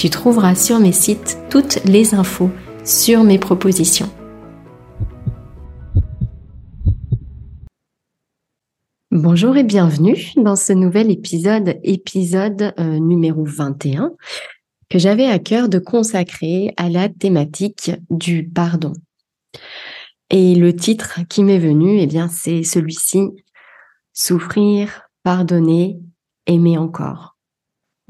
tu trouveras sur mes sites toutes les infos sur mes propositions. Bonjour et bienvenue dans ce nouvel épisode, épisode euh, numéro 21, que j'avais à cœur de consacrer à la thématique du pardon. Et le titre qui m'est venu, eh bien, c'est celui-ci, Souffrir, pardonner, aimer encore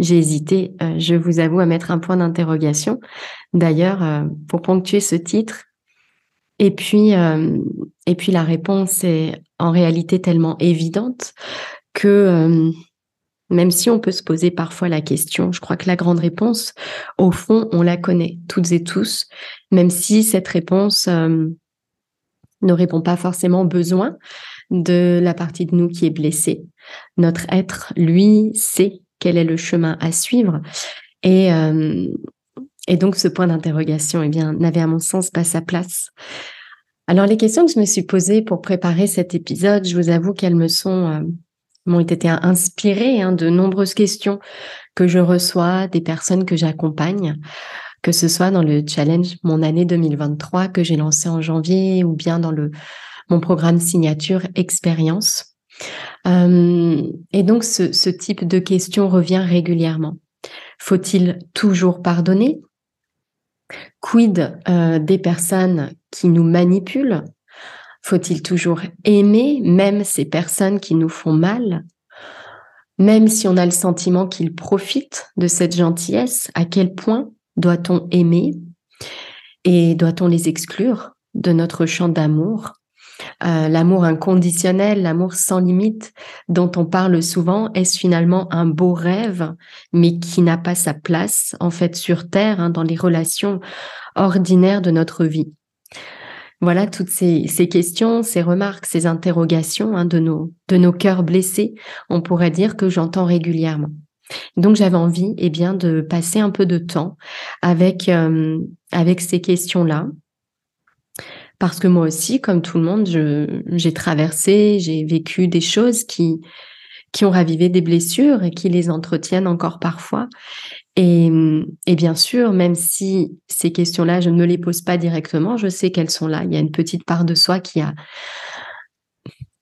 j'ai hésité, euh, je vous avoue, à mettre un point d'interrogation. D'ailleurs, euh, pour ponctuer ce titre, et puis, euh, et puis la réponse est en réalité tellement évidente que même si on peut se poser parfois la question, je crois que la grande réponse, au fond, on la connaît toutes et tous, même si cette réponse ne répond pas forcément aux besoins de la partie de nous qui est blessée. Notre être, lui, sait quel est le chemin à suivre. Et, euh, et donc, ce point d'interrogation, eh bien, n'avait à mon sens pas sa place. Alors, les questions que je me suis posées pour préparer cet épisode, je vous avoue qu'elles me sont, euh, m'ont été inspirées hein, de nombreuses questions que je reçois des personnes que j'accompagne, que ce soit dans le challenge Mon année 2023 que j'ai lancé en janvier ou bien dans le mon programme signature expérience. Euh, et donc, ce, type de question revient régulièrement. Faut-il toujours pardonner? Quid euh, des personnes qui nous manipulent? Faut-il toujours aimer même ces personnes qui nous font mal? Même si on a le sentiment qu'ils profitent de cette gentillesse, à quel point doit-on aimer? Et doit-on les exclure de notre champ d'amour? Euh, l'amour inconditionnel, l'amour sans limite dont on parle souvent, est-ce finalement un beau rêve, mais qui n'a pas sa place en fait sur Terre, hein, dans les relations ordinaires de notre vie? Voilà toutes ces, questions, ces remarques, ces interrogations hein, de nos de nos cœurs blessés, on pourrait dire que j'entends régulièrement. Donc j'avais envie, eh bien, de passer un peu de temps avec euh, avec ces questions-là, parce que moi aussi, comme tout le monde, j'ai traversé, j'ai vécu des choses qui, qui ont ravivé des blessures et qui les entretiennent encore parfois. Et, et bien sûr, même si ces questions-là, je ne me les pose pas directement, je sais qu'elles sont là. Il y a une petite part de soi qui a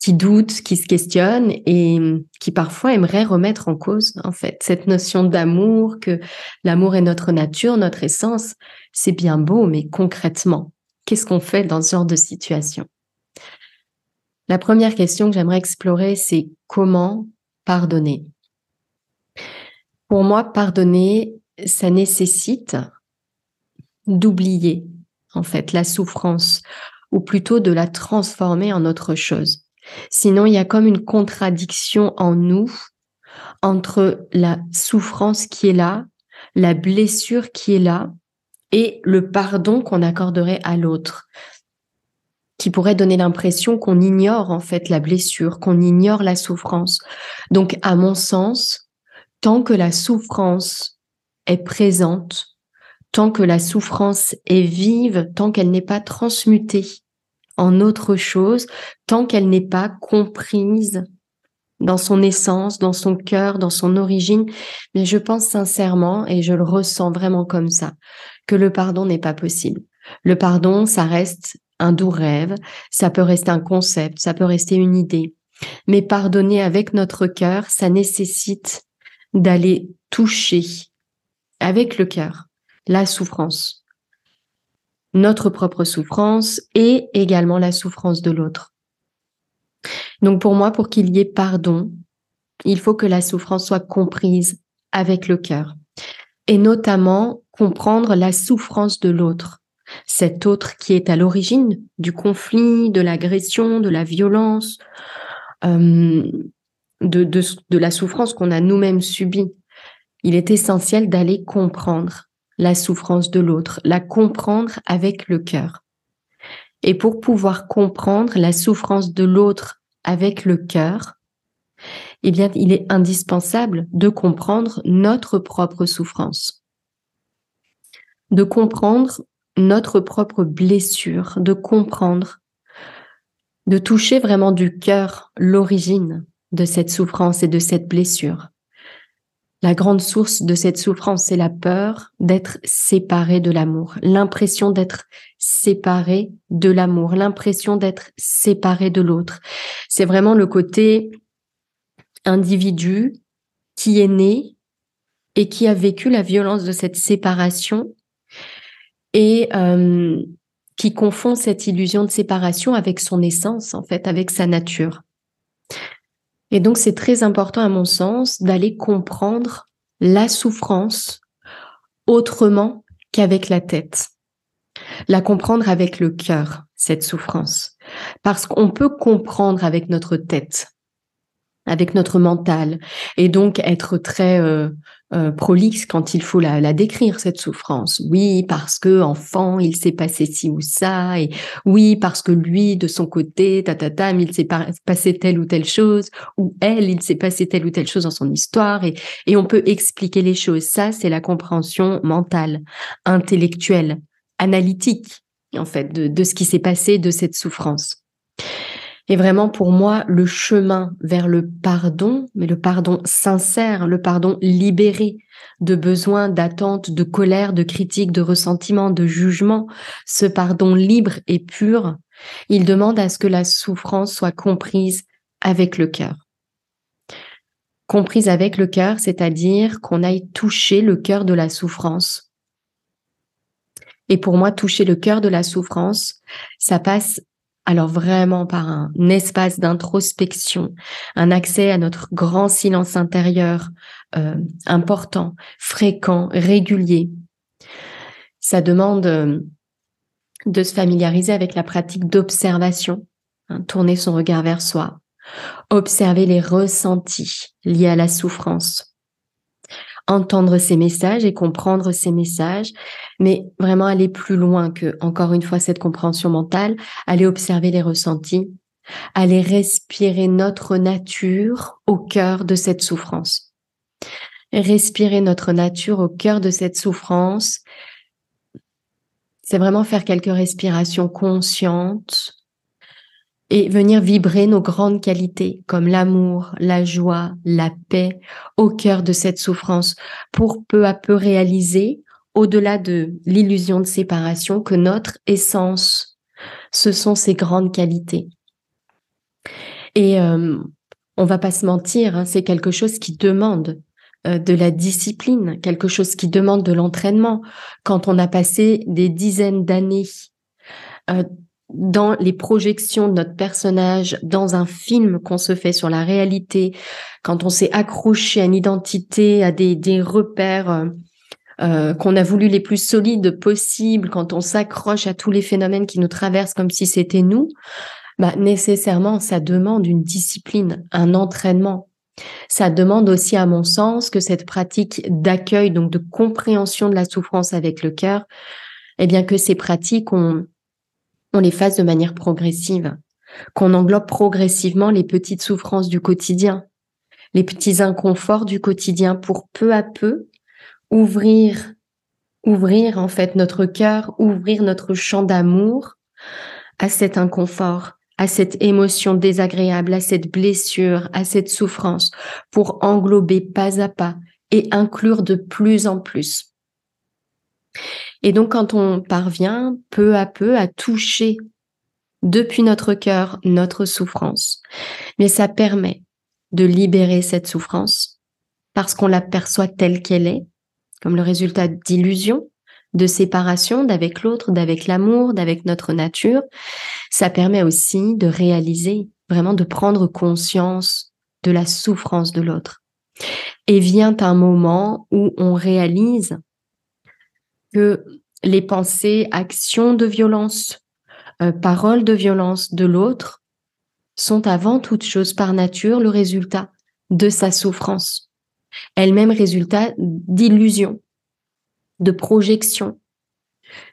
qui doute, qui se questionne et qui parfois aimerait remettre en cause en fait cette notion d'amour, que l'amour est notre nature, notre essence. C'est bien beau, mais concrètement, Qu'est-ce qu'on fait dans ce genre de situation? La première question que j'aimerais explorer, c'est comment pardonner? Pour moi, pardonner, ça nécessite d'oublier en fait la souffrance ou plutôt de la transformer en autre chose. Sinon, il y a comme une contradiction en nous entre la souffrance qui est là, la blessure qui est là, et le pardon qu'on accorderait à l'autre, qui pourrait donner l'impression qu'on ignore en fait la blessure, qu'on ignore la souffrance. Donc, à mon sens, tant que la souffrance est présente, tant que la souffrance est vive, tant qu'elle n'est pas transmutée en autre chose, tant qu'elle n'est pas comprise dans son essence, dans son cœur, dans son origine. Mais je pense sincèrement, et je le ressens vraiment comme ça, que le pardon n'est pas possible. Le pardon, ça reste un doux rêve, ça peut rester un concept, ça peut rester une idée. Mais pardonner avec notre cœur, ça nécessite d'aller toucher avec le cœur la souffrance, notre propre souffrance et également la souffrance de l'autre. Donc pour moi, pour qu'il y ait pardon, il faut que la souffrance soit comprise avec le cœur et notamment comprendre la souffrance de l'autre, cet autre qui est à l'origine du conflit, de l'agression, de la violence, euh, de, de, de la souffrance qu'on a nous-mêmes subie. Il est essentiel d'aller comprendre la souffrance de l'autre, la comprendre avec le cœur. Et pour pouvoir comprendre la souffrance de l'autre avec le cœur, eh bien, il est indispensable de comprendre notre propre souffrance, de comprendre notre propre blessure, de comprendre, de toucher vraiment du cœur l'origine de cette souffrance et de cette blessure. La grande source de cette souffrance, c'est la peur d'être séparé de l'amour, l'impression d'être séparé de l'amour, l'impression d'être séparé de l'autre. C'est vraiment le côté individu qui est né et qui a vécu la violence de cette séparation et euh, qui confond cette illusion de séparation avec son essence, en fait, avec sa nature. Et donc, c'est très important, à mon sens, d'aller comprendre la souffrance autrement qu'avec la tête. La comprendre avec le cœur, cette souffrance. Parce qu'on peut comprendre avec notre tête, avec notre mental, et donc être très euh, euh, prolixe quand il faut la, décrire cette souffrance. Oui, parce que enfant, il s'est passé ci ou ça, et oui, parce que lui, de son côté, ta ta, ta il s'est passé telle ou telle chose, ou elle, il s'est passé telle ou telle chose dans son histoire, et, on peut expliquer les choses. Ça, c'est la compréhension mentale, intellectuelle, analytique, en fait, de ce qui s'est passé de cette souffrance. Et vraiment, pour moi, le chemin vers le pardon, mais le pardon sincère, le pardon libéré de besoins, d'attentes, de colère, de critiques, de ressentiment, de jugement, ce pardon libre et pur, il demande à ce que la souffrance soit comprise avec le cœur. Comprise avec le cœur, c'est-à-dire qu'on aille toucher le cœur de la souffrance. Et pour moi, toucher le cœur de la souffrance, ça passe alors vraiment par un espace d'introspection, un accès à notre grand silence intérieur euh, important, fréquent, régulier. Ça demande euh, de se familiariser avec la pratique d'observation, hein, tourner son regard vers soi, observer les ressentis liés à la souffrance, entendre ces messages et comprendre ces messages, mais vraiment aller plus loin que, encore une fois, cette compréhension mentale, aller observer les ressentis, aller respirer notre nature au cœur de cette souffrance. Respirer notre nature au cœur de cette souffrance, c'est vraiment faire quelques respirations conscientes, et venir vibrer nos grandes qualités comme l'amour, la joie, la paix au cœur de cette souffrance pour peu à peu réaliser, au-delà de l'illusion de séparation, que notre essence, ce sont ces grandes qualités. Et euh, on va pas se mentir, hein, c'est quelque chose qui demande euh, de la discipline, quelque chose qui demande de l'entraînement. Quand on a passé des dizaines d'années euh, dans les projections de notre personnage, dans un film qu'on se fait sur la réalité, quand on s'est accroché à une identité, à des, des repères euh, euh, qu'on a voulu les plus solides possibles, quand on s'accroche à tous les phénomènes qui nous traversent comme si c'était nous, bah, nécessairement, ça demande une discipline, un entraînement. Ça demande aussi, à mon sens, que cette pratique d'accueil, donc de compréhension de la souffrance avec le cœur, eh bien que ces pratiques ont les fasse de manière progressive, qu'on englobe progressivement les petites souffrances du quotidien, les petits inconforts du quotidien pour peu à peu ouvrir ouvrir en fait notre cœur, ouvrir notre champ d'amour à cet inconfort, à cette émotion désagréable, à cette blessure, à cette souffrance, pour englober pas à pas et inclure de plus en plus. Et donc quand on parvient peu à peu à toucher depuis notre cœur notre souffrance, mais ça permet de libérer cette souffrance parce qu'on l'aperçoit telle qu'elle est, comme le résultat d'illusions, de séparation d'avec l'autre, d'avec l'amour, d'avec notre nature. Ça permet aussi de réaliser, vraiment de prendre conscience de la souffrance de l'autre. Et vient un moment où on réalise que les pensées, actions de violence, euh, paroles de violence de l'autre sont avant toute chose par nature le résultat de sa souffrance, elle-même résultat d'illusion, de projection,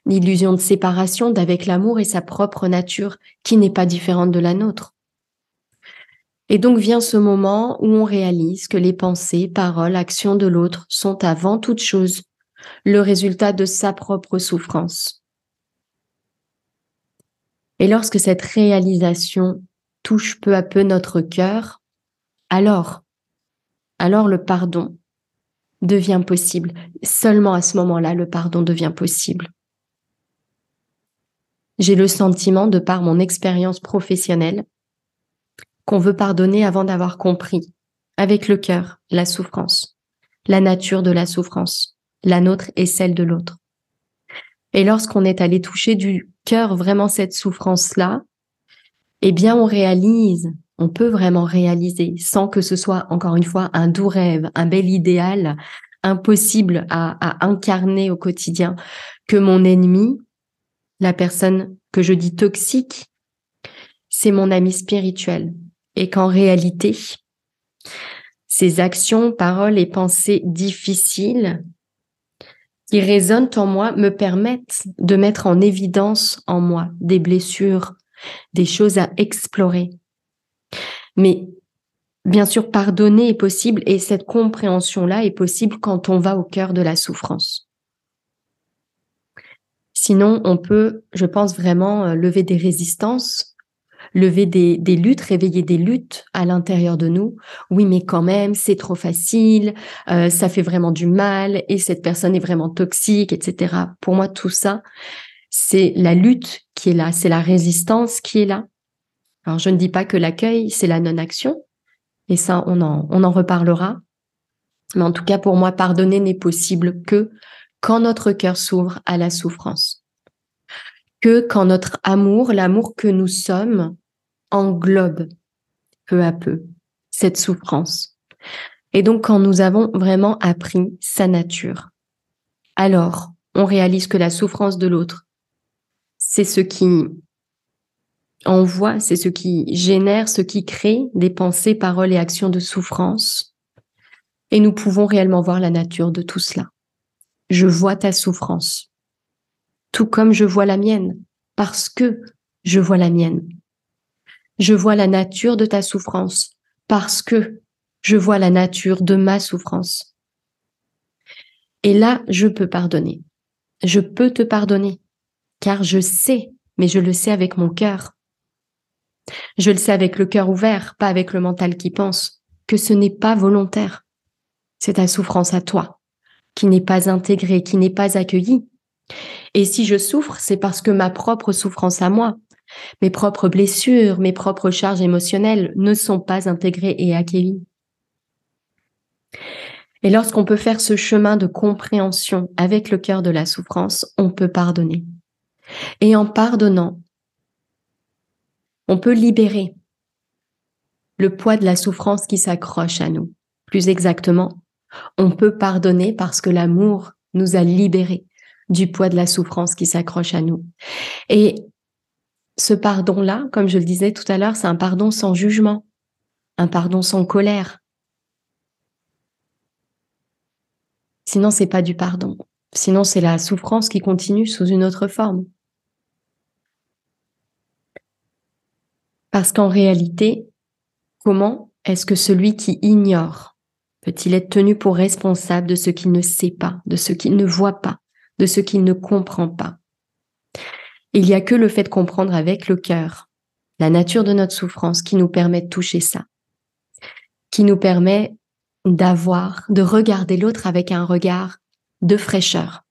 d'illusion de séparation d'avec l'amour et sa propre nature qui n'est pas différente de la nôtre. Et donc vient ce moment où on réalise que les pensées, paroles, actions de l'autre sont avant toute chose le résultat de sa propre souffrance. Et lorsque cette réalisation touche peu à peu notre cœur, alors, alors le pardon devient possible. Seulement à ce moment-là, le pardon devient possible. J'ai le sentiment, de par mon expérience professionnelle, qu'on veut pardonner avant d'avoir compris, avec le cœur, la souffrance, la nature de la souffrance, la nôtre et celle de l'autre. Et lorsqu'on est allé toucher du cœur vraiment cette souffrance-là, eh bien, on réalise, on peut vraiment réaliser, sans que ce soit, encore une fois, un doux rêve, un bel idéal, impossible à, incarner au quotidien, que mon ennemi, la personne que je dis toxique, c'est mon ami spirituel. Et qu'en réalité, ces actions, paroles et pensées difficiles qui résonnent en moi me permettent de mettre en évidence en moi des blessures, des choses à explorer. Mais bien sûr, pardonner est possible et cette compréhension-là est possible quand on va au cœur de la souffrance. Sinon, on peut, je pense, vraiment euh, lever des résistances lever des, des luttes, réveiller des luttes à l'intérieur de nous. Oui, mais quand même, c'est trop facile, euh, ça fait vraiment du mal et cette personne est vraiment toxique, etc. Pour moi, tout ça, c'est la lutte qui est là, c'est la résistance qui est là. Alors, je ne dis pas que l'accueil, c'est la non-action, et ça, on en, on en reparlera. Mais en tout cas, pour moi, pardonner n'est possible que quand notre cœur s'ouvre à la souffrance. Que quand notre amour, l'amour que nous sommes, englobe peu à peu cette souffrance. Et donc quand nous avons vraiment appris sa nature, alors on réalise que la souffrance de l'autre, c'est ce qui envoie, c'est ce qui génère, ce qui crée des pensées, paroles et actions de souffrance. Et nous pouvons réellement voir la nature de tout cela. Je vois ta souffrance, tout comme je vois la mienne, parce que je vois la mienne. Je vois la nature de ta souffrance parce que je vois la nature de ma souffrance. Et là, je peux pardonner. Je peux te pardonner, car je sais, mais je le sais avec mon cœur. Je le sais avec le cœur ouvert, pas avec le mental qui pense, que ce n'est pas volontaire. C'est ta souffrance à toi, qui n'est pas intégrée, qui n'est pas accueillie. Et si je souffre, c'est parce que ma propre souffrance à moi, mes propres blessures, mes propres charges émotionnelles ne sont pas intégrées et accueillies. Et lorsqu'on peut faire ce chemin de compréhension avec le cœur de la souffrance, on peut pardonner. Et en pardonnant, on peut libérer le poids de la souffrance qui s'accroche à nous. Plus exactement, on peut pardonner parce que l'amour nous a libérés du poids de la souffrance qui s'accroche à nous. Et ce pardon-là, comme je le disais tout à l'heure, c'est un pardon sans jugement, un pardon sans colère. Sinon, c'est pas du pardon. Sinon, c'est la souffrance qui continue sous une autre forme. Parce qu'en réalité, comment est-ce que celui qui ignore peut-il être tenu pour responsable de ce qu'il ne sait pas, de ce qu'il ne voit pas, de ce qu'il ne comprend pas? Il n'y a que le fait de comprendre avec le cœur la nature de notre souffrance qui nous permet de toucher ça, qui nous permet d'avoir, de regarder l'autre avec un regard de fraîcheur,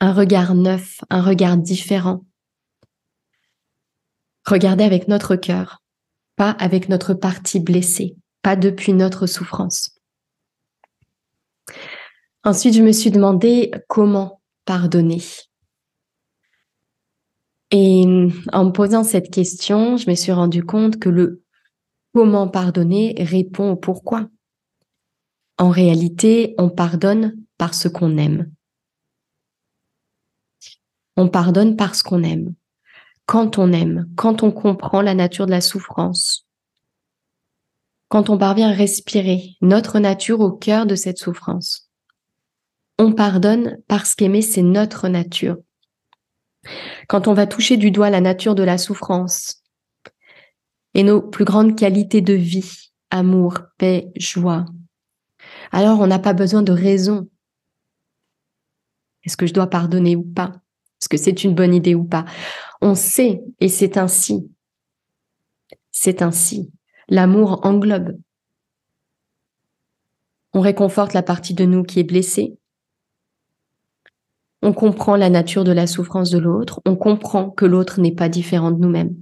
un regard neuf, un regard différent. Regarder avec notre cœur, pas avec notre partie blessée, pas depuis notre souffrance. Ensuite, je me suis demandé comment pardonner. Et en me posant cette question, je me suis rendu compte que le comment pardonner répond au pourquoi. En réalité, on pardonne parce qu'on aime. On pardonne parce qu'on aime. Quand on aime, quand on comprend la nature de la souffrance, quand on parvient à respirer notre nature au cœur de cette souffrance. On pardonne parce qu'aimer, c'est notre nature. Quand on va toucher du doigt la nature de la souffrance et nos plus grandes qualités de vie, amour, paix, joie, alors on n'a pas besoin de raison. Est-ce que je dois pardonner ou pas? Est-ce que c'est une bonne idée ou pas? On sait, et c'est ainsi. C'est ainsi. L'amour englobe. On réconforte la partie de nous qui est blessée. On comprend la nature de la souffrance de l'autre. On comprend que l'autre n'est pas différent de nous-mêmes.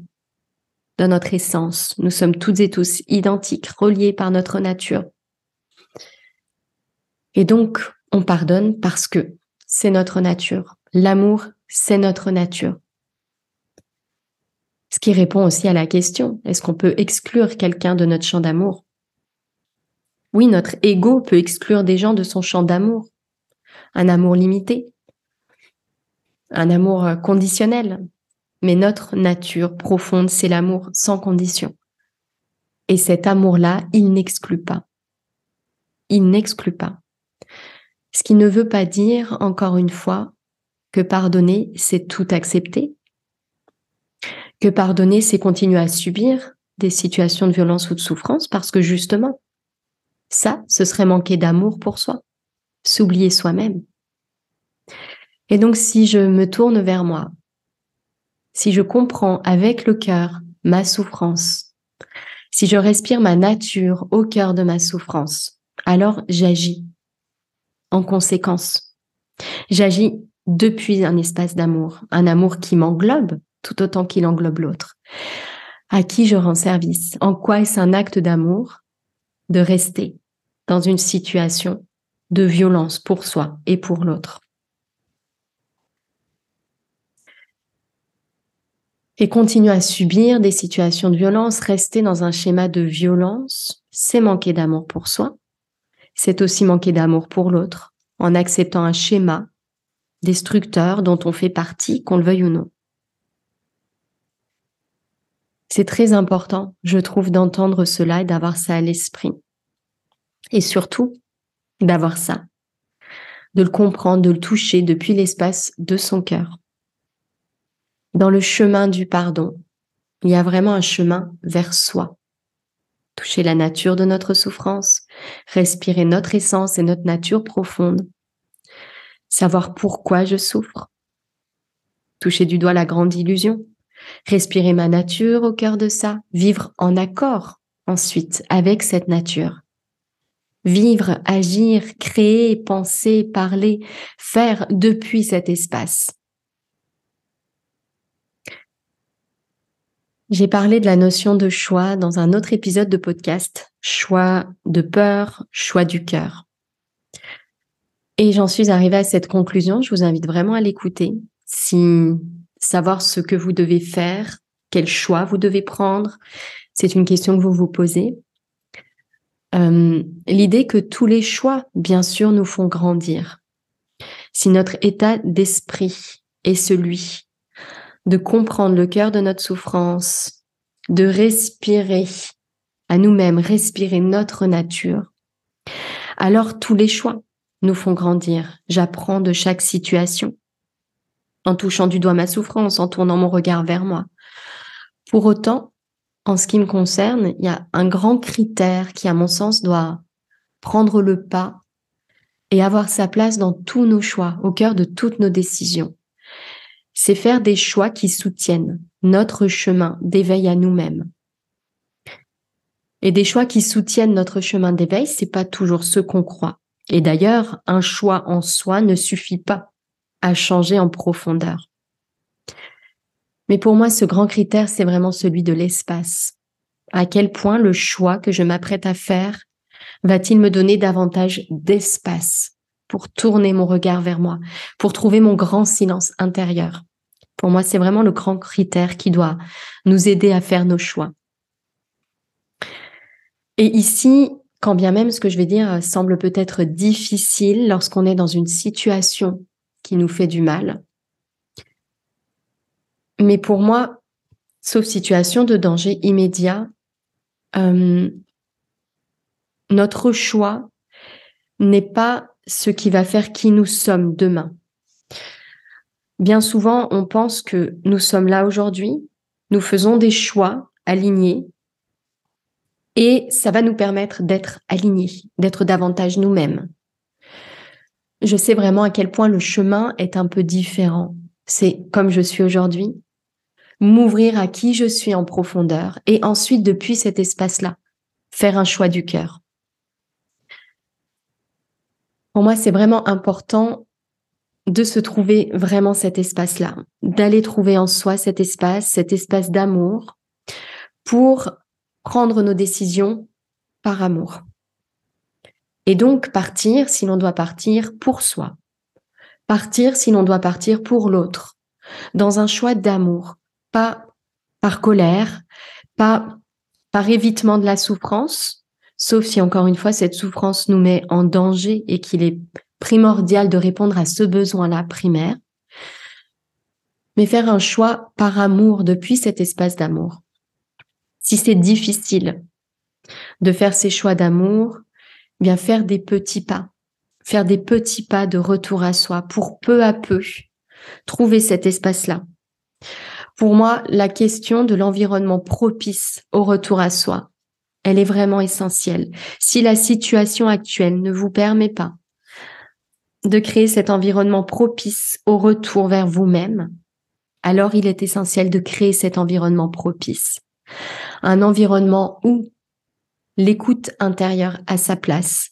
Dans notre essence, nous sommes toutes et tous identiques, reliés par notre nature. Et donc, on pardonne parce que c'est notre nature. L'amour, c'est notre nature. Ce qui répond aussi à la question, est-ce qu'on peut exclure quelqu'un de notre champ d'amour? Oui, notre ego peut exclure des gens de son champ d'amour. Un amour limité, un amour euh, conditionnel. Mais notre nature profonde, c'est l'amour sans condition. Et cet amour-là, il n'exclut pas. Il n'exclut pas. Ce qui ne veut pas dire, encore une fois, que pardonner, c'est tout accepter, que pardonner, c'est continuer à subir des situations de violence ou de souffrance parce que justement, ça, ce serait manquer d'amour pour soi, s'oublier soi-même. Et donc, si je me tourne vers moi, si je comprends avec le cœur ma souffrance, si je respire ma nature au cœur de ma souffrance, alors j'agis en conséquence. J'agis depuis un espace d'amour, un amour qui m'englobe tout autant qu'il englobe l'autre. À qui je rends service En quoi est-ce un acte d'amour de rester dans une situation de violence pour soi et pour l'autre Et continuer à subir des situations de violence, rester dans un schéma de violence, c'est manquer d'amour pour soi, c'est aussi manquer d'amour pour l'autre, en acceptant un schéma destructeur dont on fait partie, qu'on le veuille ou non. C'est très important, je trouve, d'entendre cela et d'avoir ça à l'esprit. Et surtout, d'avoir ça, de le comprendre, de le toucher depuis l'espace de son cœur. Dans le chemin du pardon, il y a vraiment un chemin vers soi. Toucher la nature de notre souffrance, respirer notre essence et notre nature profonde, savoir pourquoi je souffre, toucher du doigt la grande illusion, respirer ma nature au cœur de ça, vivre en accord ensuite avec cette nature. Vivre, agir, créer, penser, parler, faire depuis cet espace. J'ai parlé de la notion de choix dans un autre épisode de podcast, choix de peur, choix du cœur. Et j'en suis arrivée à cette conclusion, je vous invite vraiment à l'écouter. Si savoir ce que vous devez faire, quel choix vous devez prendre, c'est une question que vous vous posez. Euh, L'idée que tous les choix, bien sûr, nous font grandir. Si notre état d'esprit est celui de comprendre le cœur de notre souffrance, de respirer à nous-mêmes, respirer notre nature, alors tous les choix nous font grandir. J'apprends de chaque situation, en touchant du doigt ma souffrance, en tournant mon regard vers moi. Pour autant, en ce qui me concerne, il y a un grand critère qui, à mon sens, doit prendre le pas et avoir sa place dans tous nos choix, au cœur de toutes nos décisions. C'est faire des choix qui soutiennent notre chemin d'éveil à nous-mêmes. Et des choix qui soutiennent notre chemin d'éveil, c'est pas toujours ce qu'on croit. Et d'ailleurs, un choix en soi ne suffit pas à changer en profondeur. Mais pour moi, ce grand critère, c'est vraiment celui de l'espace. À quel point le choix que je m'apprête à faire va-t-il me donner davantage d'espace? Pour tourner mon regard vers moi, pour trouver mon grand silence intérieur. Pour moi, c'est vraiment le grand critère qui doit nous aider à faire nos choix. Et ici, quand bien même ce que je vais dire semble peut-être difficile lorsqu'on est dans une situation qui nous fait du mal, mais pour moi, sauf situation de danger immédiat, euh, notre choix n'est pas ce qui va faire qui nous sommes demain. Bien souvent, on pense que nous sommes là aujourd'hui, nous faisons des choix alignés et ça va nous permettre d'être alignés, d'être davantage nous-mêmes. Je sais vraiment à quel point le chemin est un peu différent. C'est comme je suis aujourd'hui, m'ouvrir à qui je suis en profondeur et ensuite, depuis cet espace-là, faire un choix du cœur. Pour moi, c'est vraiment important de se trouver vraiment cet espace-là, d'aller trouver en soi cet espace, cet espace d'amour pour prendre nos décisions par amour. Et donc partir si l'on doit partir pour soi. Partir si l'on doit partir pour l'autre. Dans un choix d'amour, pas par colère, pas par évitement de la souffrance, sauf si encore une fois cette souffrance nous met en danger et qu'il est primordial de répondre à ce besoin-là primaire, mais faire un choix par amour depuis cet espace d'amour. Si c'est difficile de faire ces choix d'amour, eh bien faire des petits pas, faire des petits pas de retour à soi pour peu à peu trouver cet espace-là. Pour moi, la question de l'environnement propice au retour à soi, elle est vraiment essentielle. Si la situation actuelle ne vous permet pas de créer cet environnement propice au retour vers vous-même, alors il est essentiel de créer cet environnement propice. Un environnement où l'écoute intérieure a sa place.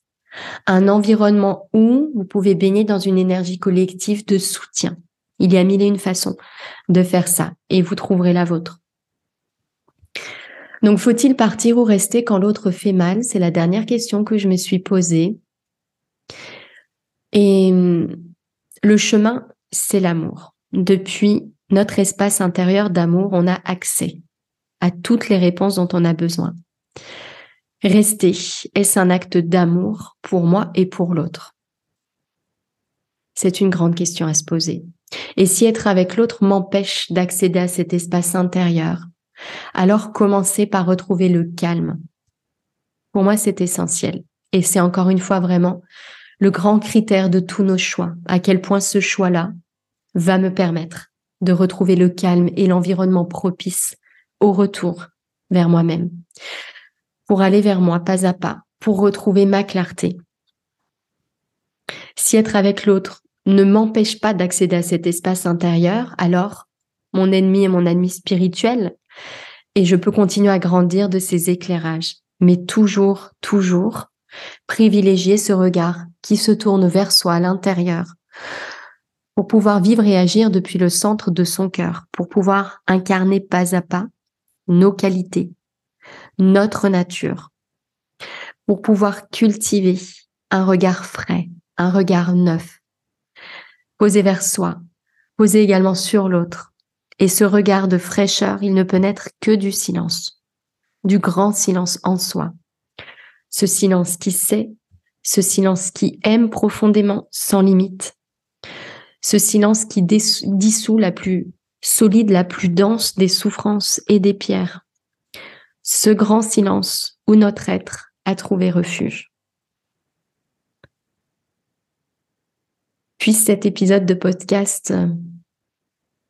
Un environnement où vous pouvez baigner dans une énergie collective de soutien. Il y a mille et une façons de faire ça et vous trouverez la vôtre. Donc, faut-il partir ou rester quand l'autre fait mal? C'est la dernière question que je me suis posée. Et hum, le chemin, c'est l'amour. Depuis notre espace intérieur d'amour, on a accès à toutes les réponses dont on a besoin. Rester, est-ce un acte d'amour pour moi et pour l'autre? C'est une grande question à se poser. Et si être avec l'autre m'empêche d'accéder à cet espace intérieur, alors commencez par retrouver le calme. Pour moi, c'est essentiel. Et c'est encore une fois vraiment le grand critère de tous nos choix, à quel point ce choix-là va me permettre de retrouver le calme et l'environnement propice au retour vers moi-même, pour aller vers moi pas à pas, pour retrouver ma clarté. Si être avec l'autre ne m'empêche pas d'accéder à cet espace intérieur, alors mon ennemi est mon ami spirituel et je peux continuer à grandir de ces éclairages. Mais toujours, toujours, privilégier ce regard qui se tourne vers soi à l'intérieur pour pouvoir vivre et agir depuis le centre de son cœur, pour pouvoir incarner pas à pas nos qualités, notre nature, pour pouvoir cultiver un regard frais, un regard neuf, posé vers soi, posé également sur l'autre, et ce regard de fraîcheur, il ne peut naître que du silence, du grand silence en soi. Ce silence qui sait, ce silence qui aime profondément, sans limite. Ce silence qui dissout la plus solide, la plus dense des souffrances et des pierres. Ce grand silence où notre être a trouvé refuge. Puisse cet épisode de podcast